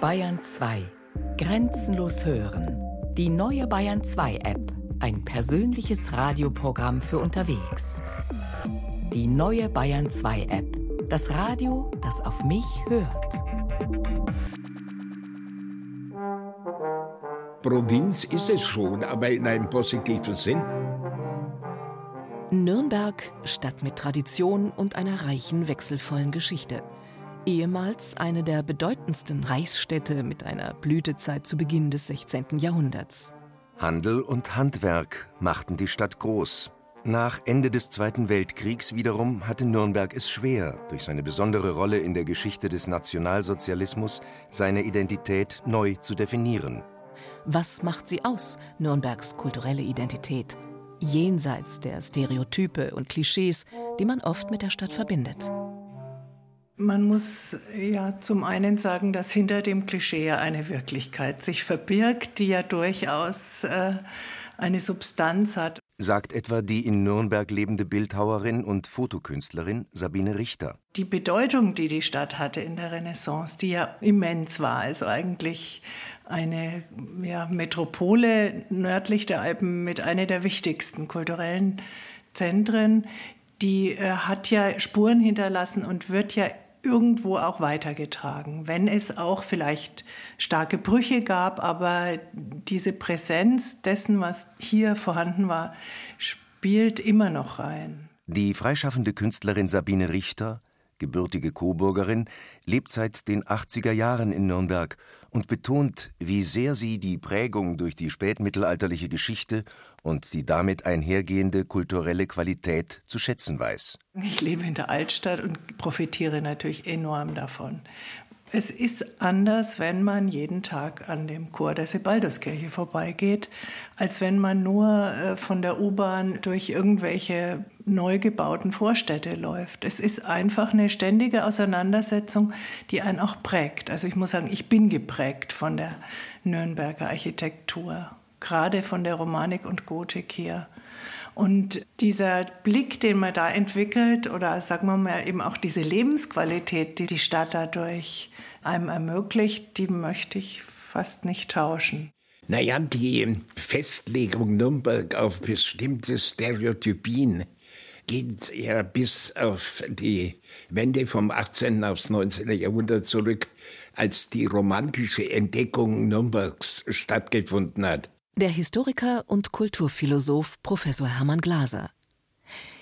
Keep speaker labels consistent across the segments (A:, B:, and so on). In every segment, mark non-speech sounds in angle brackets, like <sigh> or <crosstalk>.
A: Bayern 2. Grenzenlos hören. Die neue Bayern 2 App. Ein persönliches Radioprogramm für unterwegs. Die neue Bayern 2 App. Das Radio, das auf mich hört.
B: Provinz ist es schon, aber in einem positiven Sinn.
A: Nürnberg, Stadt mit Tradition und einer reichen, wechselvollen Geschichte ehemals eine der bedeutendsten Reichsstädte mit einer Blütezeit zu Beginn des 16. Jahrhunderts.
C: Handel und Handwerk machten die Stadt groß. Nach Ende des Zweiten Weltkriegs wiederum hatte Nürnberg es schwer, durch seine besondere Rolle in der Geschichte des Nationalsozialismus seine Identität neu zu definieren.
A: Was macht sie aus, Nürnbergs kulturelle Identität, jenseits der Stereotype und Klischees, die man oft mit der Stadt verbindet?
D: Man muss ja zum einen sagen, dass hinter dem Klischee eine Wirklichkeit sich verbirgt, die ja durchaus äh, eine Substanz hat.
C: Sagt etwa die in Nürnberg lebende Bildhauerin und Fotokünstlerin Sabine Richter.
D: Die Bedeutung, die die Stadt hatte in der Renaissance, die ja immens war, also eigentlich eine ja, Metropole nördlich der Alpen mit einer der wichtigsten kulturellen Zentren, die äh, hat ja Spuren hinterlassen und wird ja irgendwo auch weitergetragen, wenn es auch vielleicht starke Brüche gab, aber diese Präsenz dessen, was hier vorhanden war, spielt immer noch rein.
C: Die freischaffende Künstlerin Sabine Richter gebürtige Coburgerin, lebt seit den 80er Jahren in Nürnberg und betont, wie sehr sie die Prägung durch die spätmittelalterliche Geschichte und die damit einhergehende kulturelle Qualität zu schätzen weiß.
D: Ich lebe in der Altstadt und profitiere natürlich enorm davon. Es ist anders, wenn man jeden Tag an dem Chor der Sebalduskirche vorbeigeht, als wenn man nur äh, von der U-Bahn durch irgendwelche neu gebauten Vorstädte läuft. Es ist einfach eine ständige Auseinandersetzung, die einen auch prägt. Also ich muss sagen, ich bin geprägt von der Nürnberger Architektur, gerade von der Romanik und Gotik hier. Und dieser Blick, den man da entwickelt, oder sagen wir mal eben auch diese Lebensqualität, die die Stadt dadurch einem ermöglicht, die möchte ich fast nicht tauschen.
B: Naja, die Festlegung Nürnberg auf bestimmte Stereotypien geht ja bis auf die Wende vom 18. aufs 19. Jahrhundert zurück, als die romantische Entdeckung Nürnbergs stattgefunden hat
A: der Historiker und Kulturphilosoph Professor Hermann Glaser.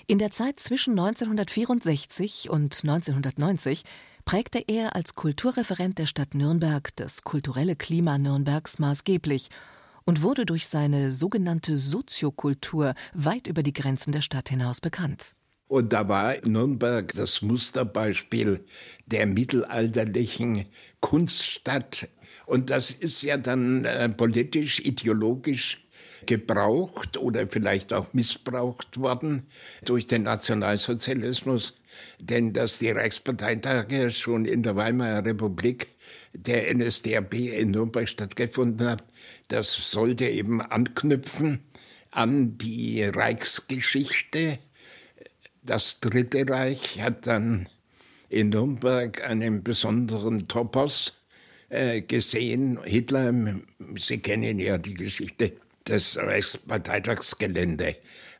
A: In der Zeit zwischen 1964 und 1990 prägte er als Kulturreferent der Stadt Nürnberg das kulturelle Klima Nürnbergs maßgeblich und wurde durch seine sogenannte Soziokultur weit über die Grenzen der Stadt hinaus bekannt.
B: Und da war Nürnberg das Musterbeispiel der mittelalterlichen Kunststadt. Und das ist ja dann äh, politisch, ideologisch gebraucht oder vielleicht auch missbraucht worden durch den Nationalsozialismus. Denn dass die Reichsparteitage schon in der Weimarer Republik der NSDAP in Nürnberg stattgefunden hat, das sollte eben anknüpfen an die Reichsgeschichte das Dritte Reich hat dann in Nürnberg einen besonderen Topos äh, gesehen. Hitler, Sie kennen ja die Geschichte des Reichsparteitagsgelände.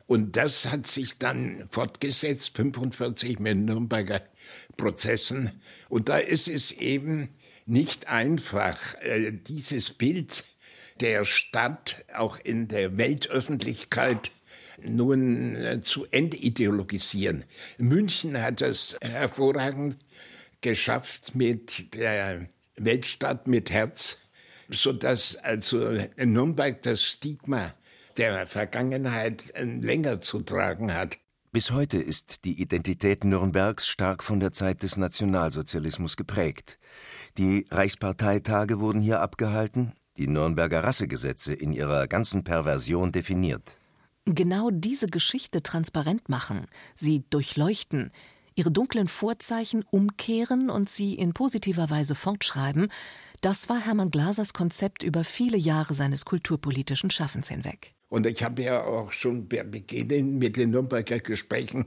B: Und das hat sich dann fortgesetzt, 45 mit Nürnberger Prozessen. Und da ist es eben nicht einfach, äh, dieses Bild der Stadt auch in der Weltöffentlichkeit nun äh, zu entideologisieren. München hat es hervorragend geschafft mit der Weltstadt mit Herz, sodass also in Nürnberg das Stigma der Vergangenheit äh, länger zu tragen hat.
C: Bis heute ist die Identität Nürnbergs stark von der Zeit des Nationalsozialismus geprägt. Die Reichsparteitage wurden hier abgehalten, die Nürnberger Rassegesetze in ihrer ganzen Perversion definiert
A: genau diese Geschichte transparent machen, sie durchleuchten, ihre dunklen Vorzeichen umkehren und sie in positiver Weise fortschreiben, das war Hermann Glasers Konzept über viele Jahre seines kulturpolitischen Schaffens hinweg.
B: Und ich habe ja auch schon bei Beginn mit den Nürnberger Gesprächen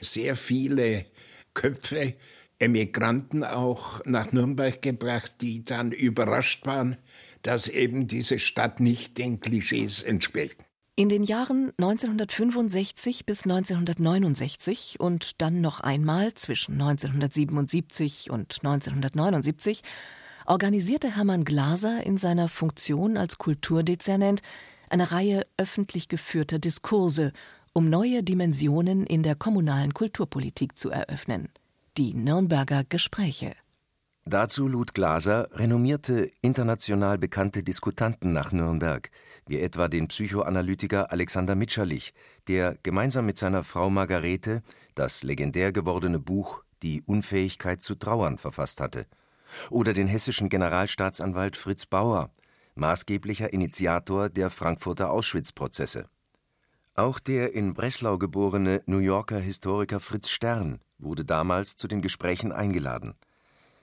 B: sehr viele Köpfe Emigranten auch nach Nürnberg gebracht, die dann überrascht waren, dass eben diese Stadt nicht den Klischees entspricht.
A: In den Jahren 1965 bis 1969 und dann noch einmal zwischen 1977 und 1979 organisierte Hermann Glaser in seiner Funktion als Kulturdezernent eine Reihe öffentlich geführter Diskurse, um neue Dimensionen in der kommunalen Kulturpolitik zu eröffnen. Die Nürnberger Gespräche.
C: Dazu lud Glaser renommierte, international bekannte Diskutanten nach Nürnberg, wie etwa den Psychoanalytiker Alexander Mitscherlich, der gemeinsam mit seiner Frau Margarete das legendär gewordene Buch Die Unfähigkeit zu trauern verfasst hatte, oder den hessischen Generalstaatsanwalt Fritz Bauer, maßgeblicher Initiator der Frankfurter Auschwitz-Prozesse. Auch der in Breslau geborene New Yorker Historiker Fritz Stern wurde damals zu den Gesprächen eingeladen.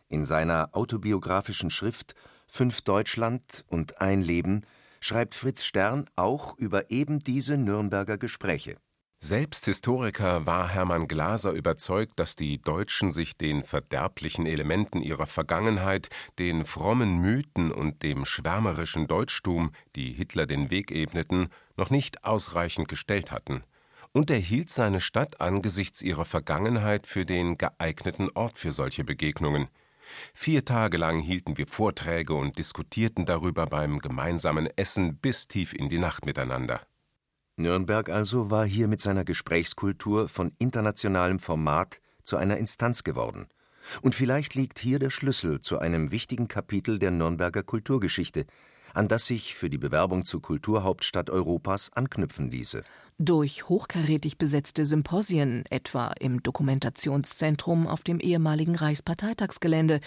C: In seiner autobiografischen Schrift Fünf Deutschland und ein Leben schreibt Fritz Stern auch über eben diese Nürnberger Gespräche.
E: Selbst Historiker war Hermann Glaser überzeugt, dass die Deutschen sich den verderblichen Elementen ihrer Vergangenheit, den frommen Mythen und dem schwärmerischen Deutschtum, die Hitler den Weg ebneten, noch nicht ausreichend gestellt hatten und er hielt seine Stadt angesichts ihrer Vergangenheit für den geeigneten Ort für solche Begegnungen. Vier Tage lang hielten wir Vorträge und diskutierten darüber beim gemeinsamen Essen bis tief in die Nacht miteinander.
C: Nürnberg also war hier mit seiner Gesprächskultur von internationalem Format zu einer Instanz geworden. Und vielleicht liegt hier der Schlüssel zu einem wichtigen Kapitel der Nürnberger Kulturgeschichte, an das sich für die Bewerbung zur Kulturhauptstadt Europas anknüpfen ließe.
A: Durch hochkarätig besetzte Symposien, etwa im Dokumentationszentrum auf dem ehemaligen Reichsparteitagsgelände,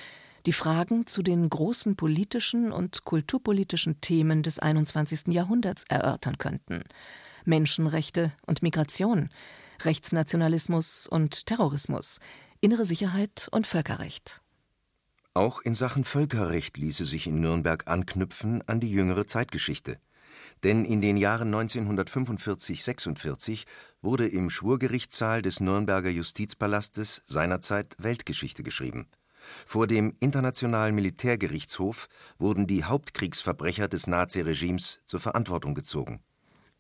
A: die Fragen zu den großen politischen und kulturpolitischen Themen des 21. Jahrhunderts erörtern könnten. Menschenrechte und Migration, Rechtsnationalismus und Terrorismus, innere Sicherheit und Völkerrecht.
C: Auch in Sachen Völkerrecht ließe sich in Nürnberg anknüpfen an die jüngere Zeitgeschichte. Denn in den Jahren 1945/46 wurde im Schwurgerichtssaal des Nürnberger Justizpalastes seinerzeit Weltgeschichte geschrieben. Vor dem Internationalen Militärgerichtshof wurden die Hauptkriegsverbrecher des Naziregimes zur Verantwortung gezogen.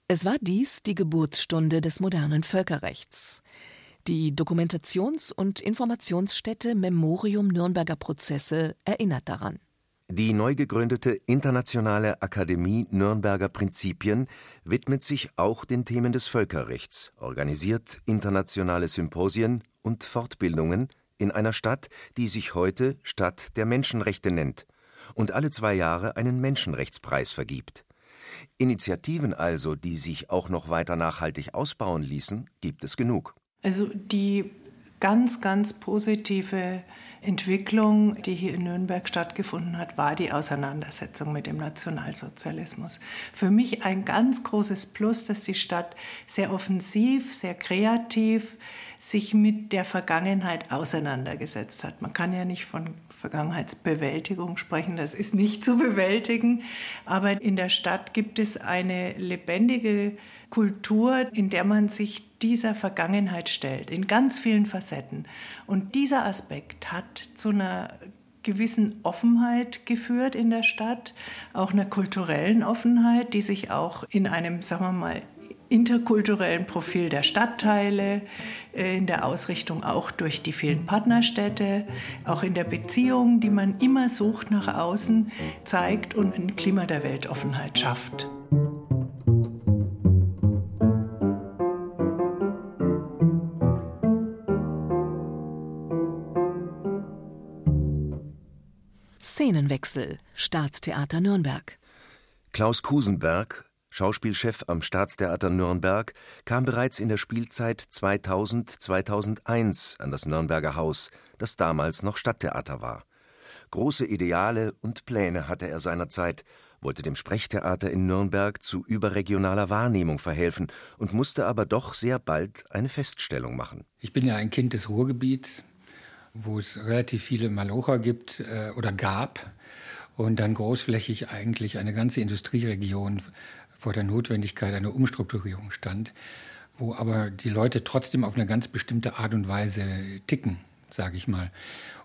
A: Es war dies die Geburtsstunde des modernen Völkerrechts. Die Dokumentations- und Informationsstätte Memorium Nürnberger Prozesse erinnert daran.
C: Die neu gegründete Internationale Akademie Nürnberger Prinzipien widmet sich auch den Themen des Völkerrechts, organisiert internationale Symposien und Fortbildungen in einer Stadt, die sich heute Stadt der Menschenrechte nennt und alle zwei Jahre einen Menschenrechtspreis vergibt. Initiativen also, die sich auch noch weiter nachhaltig ausbauen ließen, gibt es genug.
D: Also die ganz, ganz positive Entwicklung, die hier in Nürnberg stattgefunden hat, war die Auseinandersetzung mit dem Nationalsozialismus. Für mich ein ganz großes Plus, dass die Stadt sehr offensiv, sehr kreativ sich mit der Vergangenheit auseinandergesetzt hat. Man kann ja nicht von Vergangenheitsbewältigung sprechen, das ist nicht zu bewältigen, aber in der Stadt gibt es eine lebendige Kultur, in der man sich dieser Vergangenheit stellt, in ganz vielen Facetten. Und dieser Aspekt hat zu einer gewissen Offenheit geführt in der Stadt, auch einer kulturellen Offenheit, die sich auch in einem, sagen wir mal, interkulturellen Profil der Stadtteile, äh, in der Ausrichtung auch durch die vielen Partnerstädte, auch in der Beziehung, die man immer sucht nach außen, zeigt und ein Klima der Weltoffenheit schafft.
A: Szenenwechsel Staatstheater Nürnberg
C: Klaus Kusenberg, Schauspielchef am Staatstheater Nürnberg, kam bereits in der Spielzeit 2000/2001 an das Nürnberger Haus, das damals noch Stadttheater war. Große Ideale und Pläne hatte er seinerzeit, wollte dem Sprechtheater in Nürnberg zu überregionaler Wahrnehmung verhelfen und musste aber doch sehr bald eine Feststellung machen.
F: Ich bin ja ein Kind des Ruhrgebiets, wo es relativ viele Malocher gibt äh, oder gab und dann großflächig eigentlich eine ganze Industrieregion vor der Notwendigkeit einer Umstrukturierung stand, wo aber die Leute trotzdem auf eine ganz bestimmte Art und Weise ticken. sage ich mal.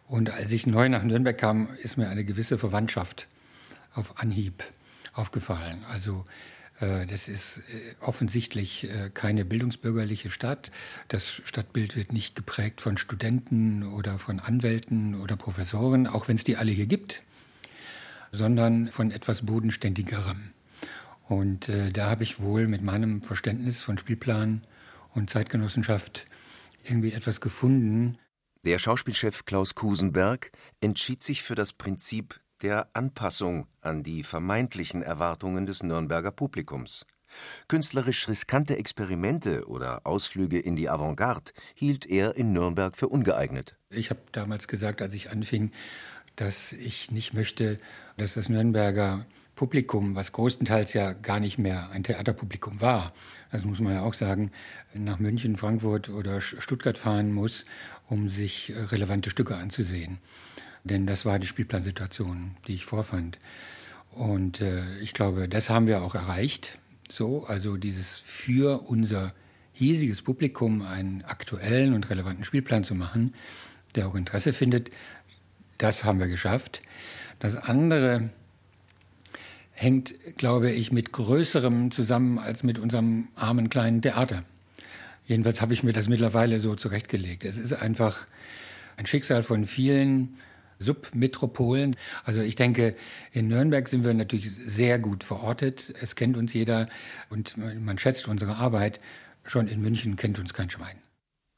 F: Und als ich neu nach Nürnberg kam, ist mir eine gewisse Verwandtschaft auf Anhieb aufgefallen. Also äh, das ist äh, offensichtlich äh, keine bildungsbürgerliche Stadt. Das Stadtbild wird nicht geprägt von Studenten oder von Anwälten oder Professoren, auch wenn es die alle hier gibt, sondern von etwas bodenständigerem. Und äh, da habe ich wohl mit meinem Verständnis von Spielplan und Zeitgenossenschaft irgendwie etwas gefunden.
C: Der Schauspielchef Klaus Kusenberg entschied sich für das Prinzip der Anpassung an die vermeintlichen Erwartungen des Nürnberger Publikums. Künstlerisch riskante Experimente oder Ausflüge in die Avantgarde hielt er in Nürnberg für ungeeignet.
F: Ich habe damals gesagt, als ich anfing, dass ich nicht möchte, dass das Nürnberger Publikum, was größtenteils ja gar nicht mehr ein Theaterpublikum war, das muss man ja auch sagen, nach München, Frankfurt oder Stuttgart fahren muss, um sich relevante Stücke anzusehen. Denn das war die Spielplansituation, die ich vorfand. Und äh, ich glaube, das haben wir auch erreicht. So, also dieses für unser hiesiges Publikum einen aktuellen und relevanten Spielplan zu machen, der auch Interesse findet, das haben wir geschafft. Das andere hängt, glaube ich, mit Größerem zusammen als mit unserem armen kleinen Theater. Jedenfalls habe ich mir das mittlerweile so zurechtgelegt. Es ist einfach ein Schicksal von vielen Submetropolen. Also ich denke, in Nürnberg sind wir natürlich sehr gut verortet. Es kennt uns jeder und man schätzt unsere Arbeit. Schon in München kennt uns kein Schwein.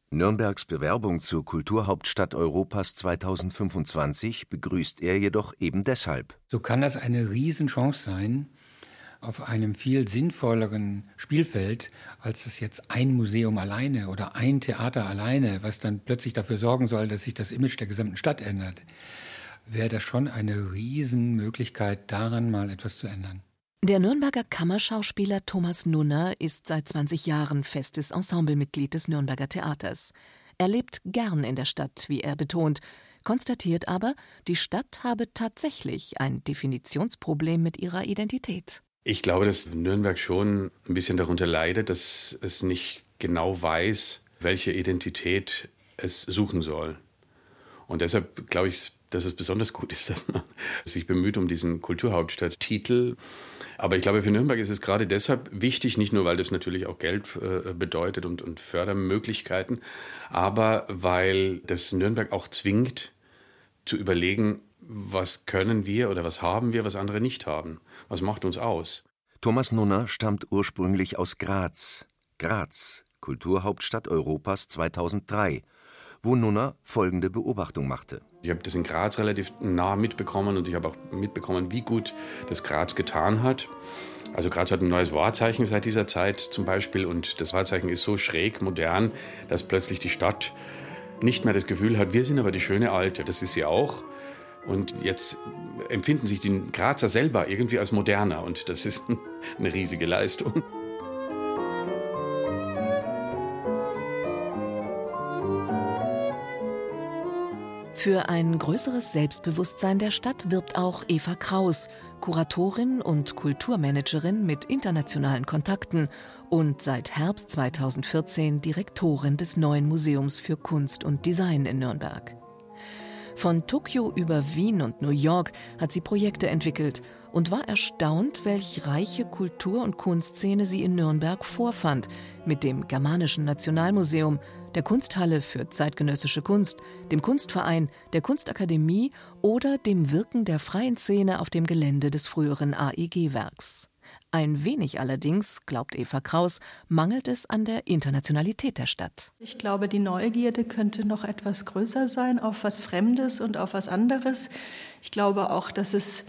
C: Nürnbergs Bewerbung zur Kulturhauptstadt Europas 2025 begrüßt er jedoch eben deshalb.
F: So kann das eine Riesenchance sein, auf einem viel sinnvolleren Spielfeld, als es jetzt ein Museum alleine oder ein Theater alleine, was dann plötzlich dafür sorgen soll, dass sich das Image der gesamten Stadt ändert, wäre das schon eine Riesenmöglichkeit, daran mal etwas zu ändern.
A: Der Nürnberger Kammerschauspieler Thomas Nunner ist seit 20 Jahren festes Ensemblemitglied des Nürnberger Theaters. Er lebt gern in der Stadt, wie er betont, konstatiert aber, die Stadt habe tatsächlich ein Definitionsproblem mit ihrer Identität.
G: Ich glaube, dass Nürnberg schon ein bisschen darunter leidet, dass es nicht genau weiß, welche Identität es suchen soll. Und deshalb glaube ich, dass es besonders gut ist, <laughs> dass man sich bemüht um diesen Kulturhauptstadttitel. Aber ich glaube, für Nürnberg ist es gerade deshalb wichtig, nicht nur, weil das natürlich auch Geld äh, bedeutet und, und Fördermöglichkeiten, aber weil das Nürnberg auch zwingt, zu überlegen, was können wir oder was haben wir, was andere nicht haben. Was macht uns aus?
C: Thomas Nunner stammt ursprünglich aus Graz. Graz, Kulturhauptstadt Europas 2003, wo Nunner folgende Beobachtung machte.
G: Ich habe das in Graz relativ nah mitbekommen und ich habe auch mitbekommen, wie gut das Graz getan hat. Also Graz hat ein neues Wahrzeichen seit dieser Zeit zum Beispiel und das Wahrzeichen ist so schräg, modern, dass plötzlich die Stadt nicht mehr das Gefühl hat, wir sind aber die schöne Alte. Das ist sie auch. Und jetzt empfinden sich die Grazer selber irgendwie als moderner und das ist <laughs> eine riesige Leistung.
A: Für ein größeres Selbstbewusstsein der Stadt wirbt auch Eva Kraus, Kuratorin und Kulturmanagerin mit internationalen Kontakten und seit Herbst 2014 Direktorin des neuen Museums für Kunst und Design in Nürnberg. Von Tokio über Wien und New York hat sie Projekte entwickelt und war erstaunt, welch reiche Kultur- und Kunstszene sie in Nürnberg vorfand, mit dem Germanischen Nationalmuseum, der Kunsthalle für zeitgenössische Kunst, dem Kunstverein, der Kunstakademie oder dem Wirken der freien Szene auf dem Gelände des früheren AEG-Werks. Ein wenig allerdings, glaubt Eva Kraus, mangelt es an der Internationalität der Stadt.
H: Ich glaube, die Neugierde könnte noch etwas größer sein auf was Fremdes und auf was anderes. Ich glaube auch, dass es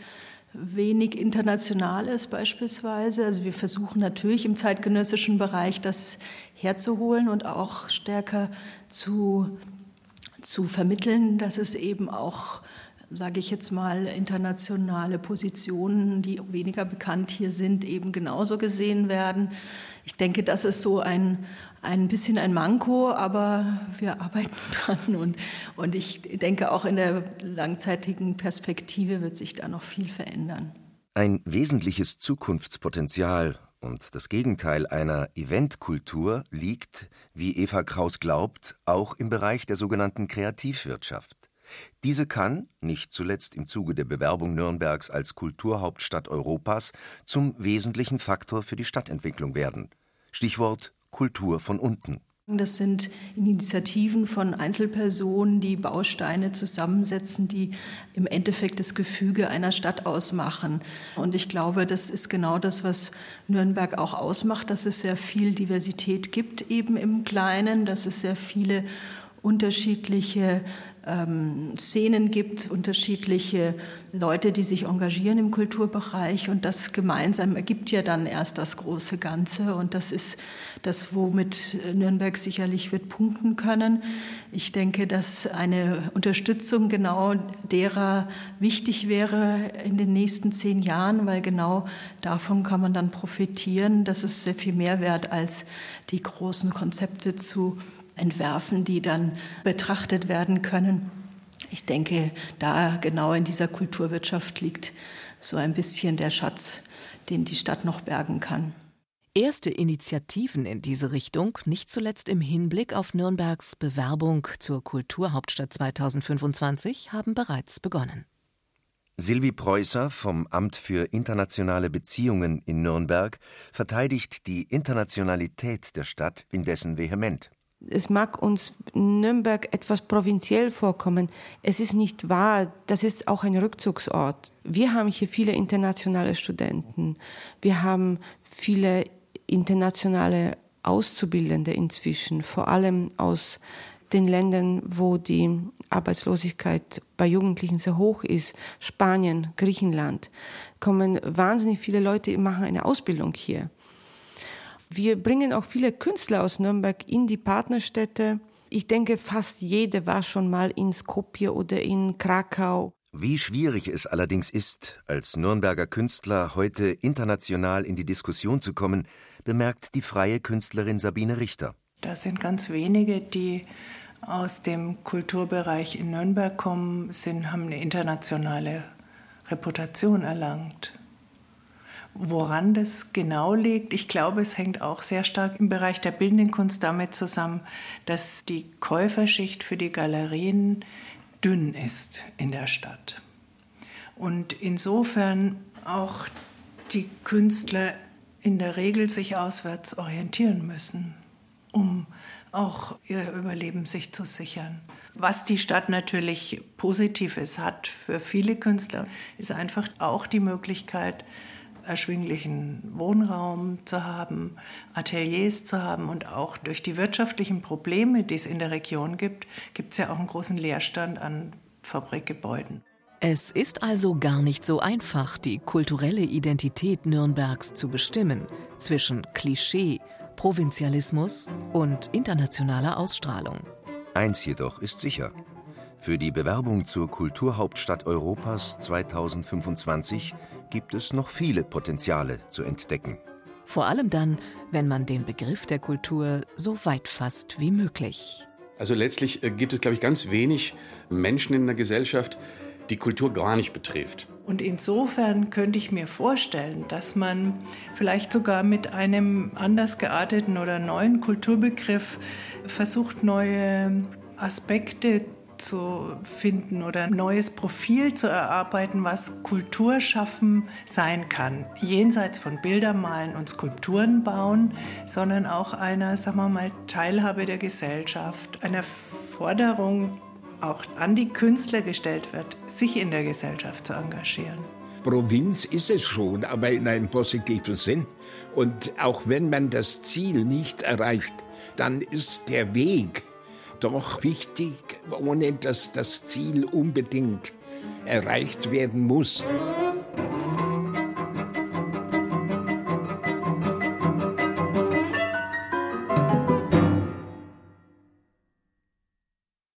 H: wenig international ist beispielsweise. Also wir versuchen natürlich im zeitgenössischen Bereich das herzuholen und auch stärker zu, zu vermitteln, dass es eben auch sage ich jetzt mal, internationale Positionen, die weniger bekannt hier sind, eben genauso gesehen werden. Ich denke, das ist so ein, ein bisschen ein Manko, aber wir arbeiten <laughs> dran und, und ich denke, auch in der langzeitigen Perspektive wird sich da noch viel verändern.
C: Ein wesentliches Zukunftspotenzial und das Gegenteil einer Eventkultur liegt, wie Eva Kraus glaubt, auch im Bereich der sogenannten Kreativwirtschaft. Diese kann, nicht zuletzt im Zuge der Bewerbung Nürnbergs als Kulturhauptstadt Europas, zum wesentlichen Faktor für die Stadtentwicklung werden. Stichwort Kultur von unten.
H: Das sind Initiativen von Einzelpersonen, die Bausteine zusammensetzen, die im Endeffekt das Gefüge einer Stadt ausmachen. Und ich glaube, das ist genau das, was Nürnberg auch ausmacht, dass es sehr viel Diversität gibt, eben im Kleinen, dass es sehr viele unterschiedliche ähm, Szenen gibt, unterschiedliche Leute, die sich engagieren im Kulturbereich und das gemeinsam ergibt ja dann erst das große Ganze und das ist das, womit Nürnberg sicherlich wird punkten können. Ich denke, dass eine Unterstützung genau derer wichtig wäre in den nächsten zehn Jahren, weil genau davon kann man dann profitieren. Das ist sehr viel mehr wert, als die großen Konzepte zu entwerfen, die dann betrachtet werden können. Ich denke, da genau in dieser Kulturwirtschaft liegt so ein bisschen der Schatz, den die Stadt noch bergen kann.
A: Erste Initiativen in diese Richtung, nicht zuletzt im Hinblick auf Nürnbergs Bewerbung zur Kulturhauptstadt 2025, haben bereits begonnen.
C: Silvi Preußer vom Amt für internationale Beziehungen in Nürnberg verteidigt die Internationalität der Stadt indessen vehement.
I: Es mag uns Nürnberg etwas provinziell vorkommen. Es ist nicht wahr. Das ist auch ein Rückzugsort. Wir haben hier viele internationale Studenten. Wir haben viele internationale Auszubildende inzwischen, vor allem aus den Ländern, wo die Arbeitslosigkeit bei Jugendlichen sehr hoch ist, Spanien, Griechenland, kommen wahnsinnig viele Leute, machen eine Ausbildung hier. Wir bringen auch viele Künstler aus Nürnberg in die Partnerstädte. Ich denke, fast jede war schon mal in Skopje oder in Krakau.
C: Wie schwierig es allerdings ist, als Nürnberger Künstler heute international in die Diskussion zu kommen, bemerkt die freie Künstlerin Sabine Richter.
D: Da sind ganz wenige, die aus dem Kulturbereich in Nürnberg kommen, sind, haben eine internationale Reputation erlangt. Woran das genau liegt, ich glaube, es hängt auch sehr stark im Bereich der bildenden Kunst damit zusammen, dass die Käuferschicht für die Galerien dünn ist in der Stadt. Und insofern auch die Künstler in der Regel sich auswärts orientieren müssen, um auch ihr Überleben sich zu sichern. Was die Stadt natürlich Positives hat für viele Künstler, ist einfach auch die Möglichkeit, erschwinglichen Wohnraum zu haben, Ateliers zu haben und auch durch die wirtschaftlichen Probleme, die es in der Region gibt, gibt es ja auch einen großen Leerstand an Fabrikgebäuden.
A: Es ist also gar nicht so einfach, die kulturelle Identität Nürnbergs zu bestimmen zwischen Klischee, Provinzialismus und internationaler Ausstrahlung.
C: Eins jedoch ist sicher. Für die Bewerbung zur Kulturhauptstadt Europas 2025 gibt es noch viele Potenziale zu entdecken.
A: Vor allem dann, wenn man den Begriff der Kultur so weit fasst wie möglich.
G: Also letztlich äh, gibt es, glaube ich, ganz wenig Menschen in der Gesellschaft, die Kultur gar nicht betrifft.
D: Und insofern könnte ich mir vorstellen, dass man vielleicht sogar mit einem anders gearteten oder neuen Kulturbegriff versucht, neue Aspekte zu finden oder ein neues Profil zu erarbeiten, was Kulturschaffen sein kann. Jenseits von Bildermalen und Skulpturen bauen, sondern auch einer, sagen wir mal, Teilhabe der Gesellschaft, einer Forderung auch an die Künstler gestellt wird, sich in der Gesellschaft zu engagieren.
B: Provinz ist es schon, aber in einem positiven Sinn. Und auch wenn man das Ziel nicht erreicht, dann ist der Weg doch wichtig, ohne dass das Ziel unbedingt erreicht werden muss.